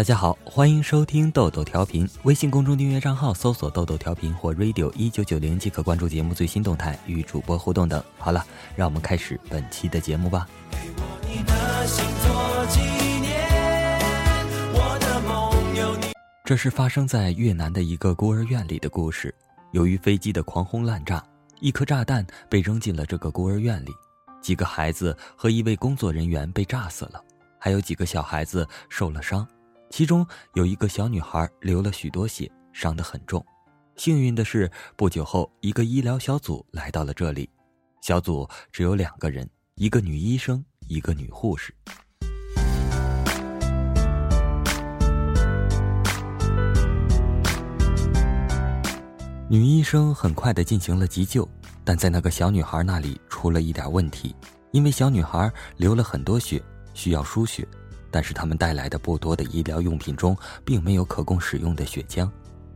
大家好，欢迎收听豆豆调频。微信公众订阅账号搜索“豆豆调频”或 “radio 一九九零”即可关注节目最新动态与主播互动等。好了，让我们开始本期的节目吧。这是发生在越南的一个孤儿院里的故事。由于飞机的狂轰滥炸，一颗炸弹被扔进了这个孤儿院里，几个孩子和一位工作人员被炸死了，还有几个小孩子受了伤。其中有一个小女孩流了许多血，伤得很重。幸运的是，不久后一个医疗小组来到了这里。小组只有两个人，一个女医生，一个女护士。女医生很快的进行了急救，但在那个小女孩那里出了一点问题，因为小女孩流了很多血，需要输血。但是他们带来的不多的医疗用品中，并没有可供使用的血浆，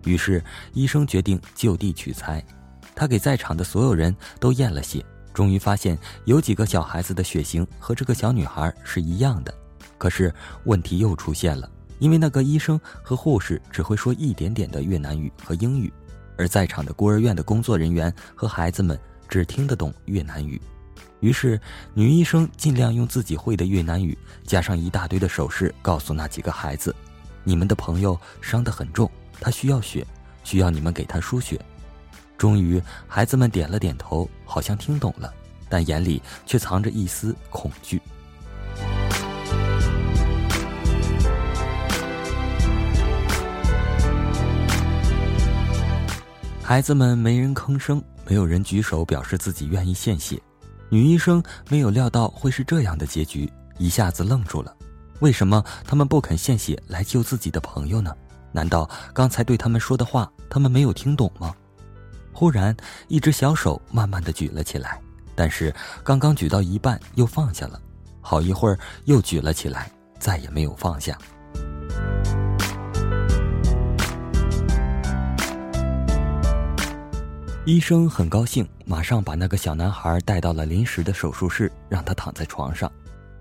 于是医生决定就地取材。他给在场的所有人都验了血，终于发现有几个小孩子的血型和这个小女孩是一样的。可是问题又出现了，因为那个医生和护士只会说一点点的越南语和英语，而在场的孤儿院的工作人员和孩子们只听得懂越南语。于是，女医生尽量用自己会的越南语，加上一大堆的手势，告诉那几个孩子：“你们的朋友伤得很重，他需要血，需要你们给他输血。”终于，孩子们点了点头，好像听懂了，但眼里却藏着一丝恐惧。孩子们没人吭声，没有人举手表示自己愿意献血。女医生没有料到会是这样的结局，一下子愣住了。为什么他们不肯献血来救自己的朋友呢？难道刚才对他们说的话，他们没有听懂吗？忽然，一只小手慢慢的举了起来，但是刚刚举到一半又放下了，好一会儿又举了起来，再也没有放下。医生很高兴，马上把那个小男孩带到了临时的手术室，让他躺在床上。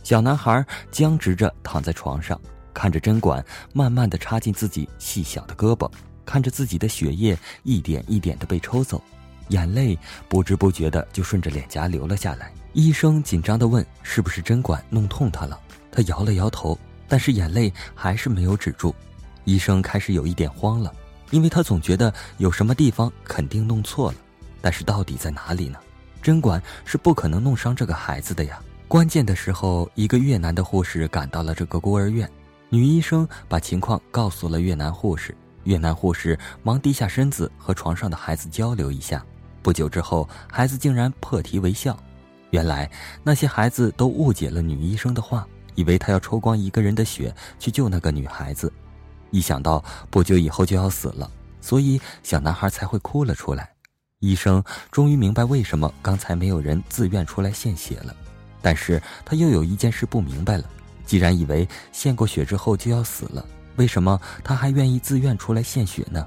小男孩僵直着躺在床上，看着针管慢慢的插进自己细小的胳膊，看着自己的血液一点一点的被抽走，眼泪不知不觉的就顺着脸颊流了下来。医生紧张的问：“是不是针管弄痛他了？”他摇了摇头，但是眼泪还是没有止住。医生开始有一点慌了。因为他总觉得有什么地方肯定弄错了，但是到底在哪里呢？针管是不可能弄伤这个孩子的呀。关键的时候，一个越南的护士赶到了这个孤儿院，女医生把情况告诉了越南护士，越南护士忙低下身子和床上的孩子交流一下。不久之后，孩子竟然破涕为笑。原来那些孩子都误解了女医生的话，以为她要抽光一个人的血去救那个女孩子。一想到不久以后就要死了，所以小男孩才会哭了出来。医生终于明白为什么刚才没有人自愿出来献血了，但是他又有一件事不明白了：既然以为献过血之后就要死了，为什么他还愿意自愿出来献血呢？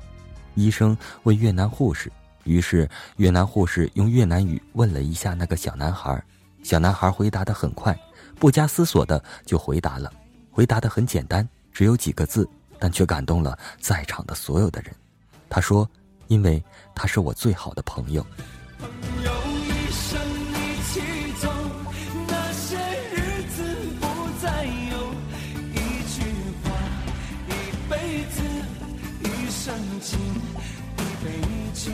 医生问越南护士，于是越南护士用越南语问了一下那个小男孩，小男孩回答的很快，不加思索的就回答了，回答的很简单，只有几个字。但却感动了在场的所有的人。他说：“因为他是我最好的朋友。”一杯酒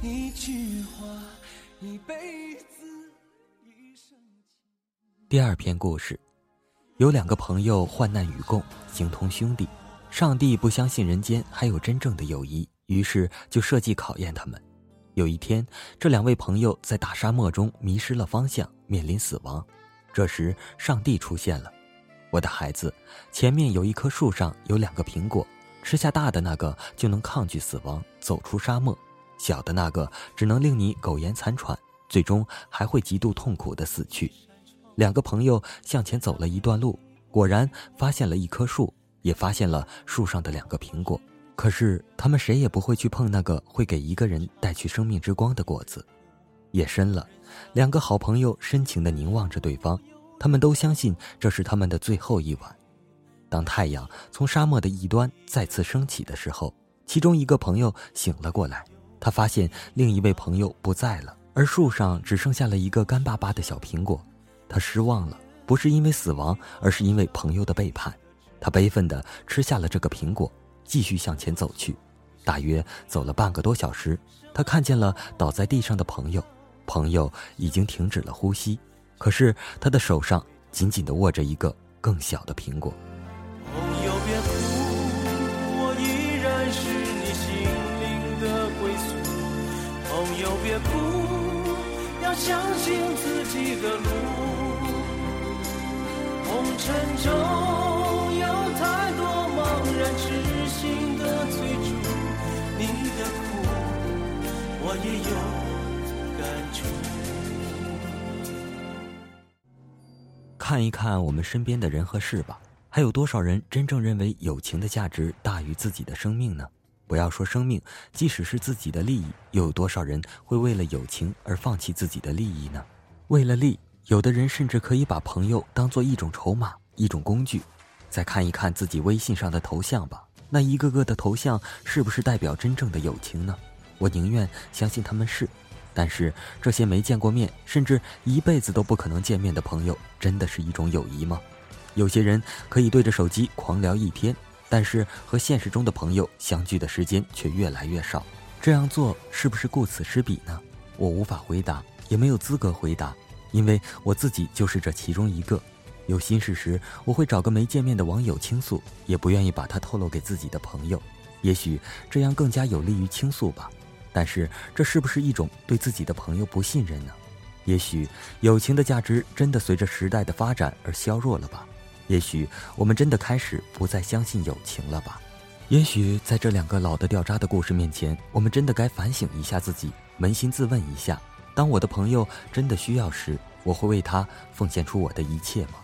一句话一辈子第二篇故事，有两个朋友患难与共，形同兄弟。上帝不相信人间还有真正的友谊，于是就设计考验他们。有一天，这两位朋友在大沙漠中迷失了方向，面临死亡。这时，上帝出现了：“我的孩子，前面有一棵树上有两个苹果，吃下大的那个就能抗拒死亡，走出沙漠；小的那个只能令你苟延残喘，最终还会极度痛苦的死去。”两个朋友向前走了一段路，果然发现了一棵树，也发现了树上的两个苹果。可是他们谁也不会去碰那个会给一个人带去生命之光的果子。夜深了，两个好朋友深情地凝望着对方，他们都相信这是他们的最后一晚。当太阳从沙漠的一端再次升起的时候，其中一个朋友醒了过来，他发现另一位朋友不在了，而树上只剩下了一个干巴巴的小苹果。他失望了，不是因为死亡，而是因为朋友的背叛。他悲愤地吃下了这个苹果，继续向前走去。大约走了半个多小时，他看见了倒在地上的朋友，朋友已经停止了呼吸，可是他的手上紧紧的握着一个更小的苹果。朋友别哭，我依然是你心灵的归宿。朋友别哭，要相信自己的路。红尘中有太多茫然痴心的追逐，你的苦我也有看一看我们身边的人和事吧，还有多少人真正认为友情的价值大于自己的生命呢？不要说生命，即使是自己的利益，又有多少人会为了友情而放弃自己的利益呢？为了利。有的人甚至可以把朋友当做一种筹码、一种工具。再看一看自己微信上的头像吧，那一个个的头像是不是代表真正的友情呢？我宁愿相信他们是。但是这些没见过面，甚至一辈子都不可能见面的朋友，真的是一种友谊吗？有些人可以对着手机狂聊一天，但是和现实中的朋友相聚的时间却越来越少。这样做是不是顾此失彼呢？我无法回答，也没有资格回答。因为我自己就是这其中一个，有心事时我会找个没见面的网友倾诉，也不愿意把它透露给自己的朋友。也许这样更加有利于倾诉吧，但是这是不是一种对自己的朋友不信任呢？也许友情的价值真的随着时代的发展而削弱了吧？也许我们真的开始不再相信友情了吧？也许在这两个老的掉渣的故事面前，我们真的该反省一下自己，扪心自问一下。当我的朋友真的需要时，我会为他奉献出我的一切吗？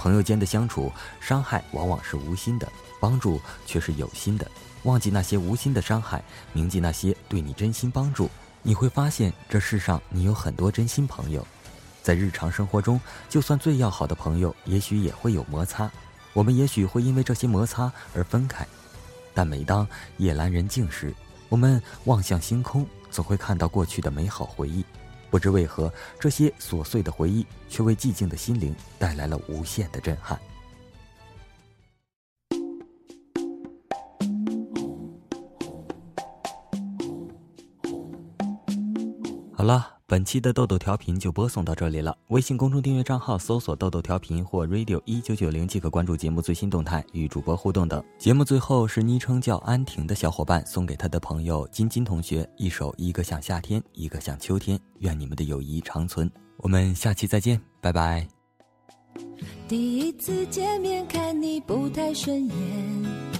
朋友间的相处，伤害往往是无心的，帮助却是有心的。忘记那些无心的伤害，铭记那些对你真心帮助，你会发现这世上你有很多真心朋友。在日常生活中，就算最要好的朋友，也许也会有摩擦，我们也许会因为这些摩擦而分开。但每当夜阑人静时，我们望向星空。总会看到过去的美好回忆，不知为何，这些琐碎的回忆却为寂静的心灵带来了无限的震撼。好了。本期的豆豆调频就播送到这里了。微信公众订阅账号搜索“豆豆调频”或 “radio 一九九零”即可关注节目最新动态，与主播互动等。节目最后是昵称叫安婷的小伙伴送给他的朋友金金同学一首《一个像夏天，一个像秋天》，愿你们的友谊长存。我们下期再见，拜拜。第一次见面看你不太顺眼。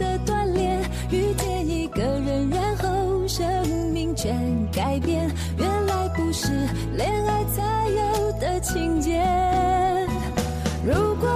如果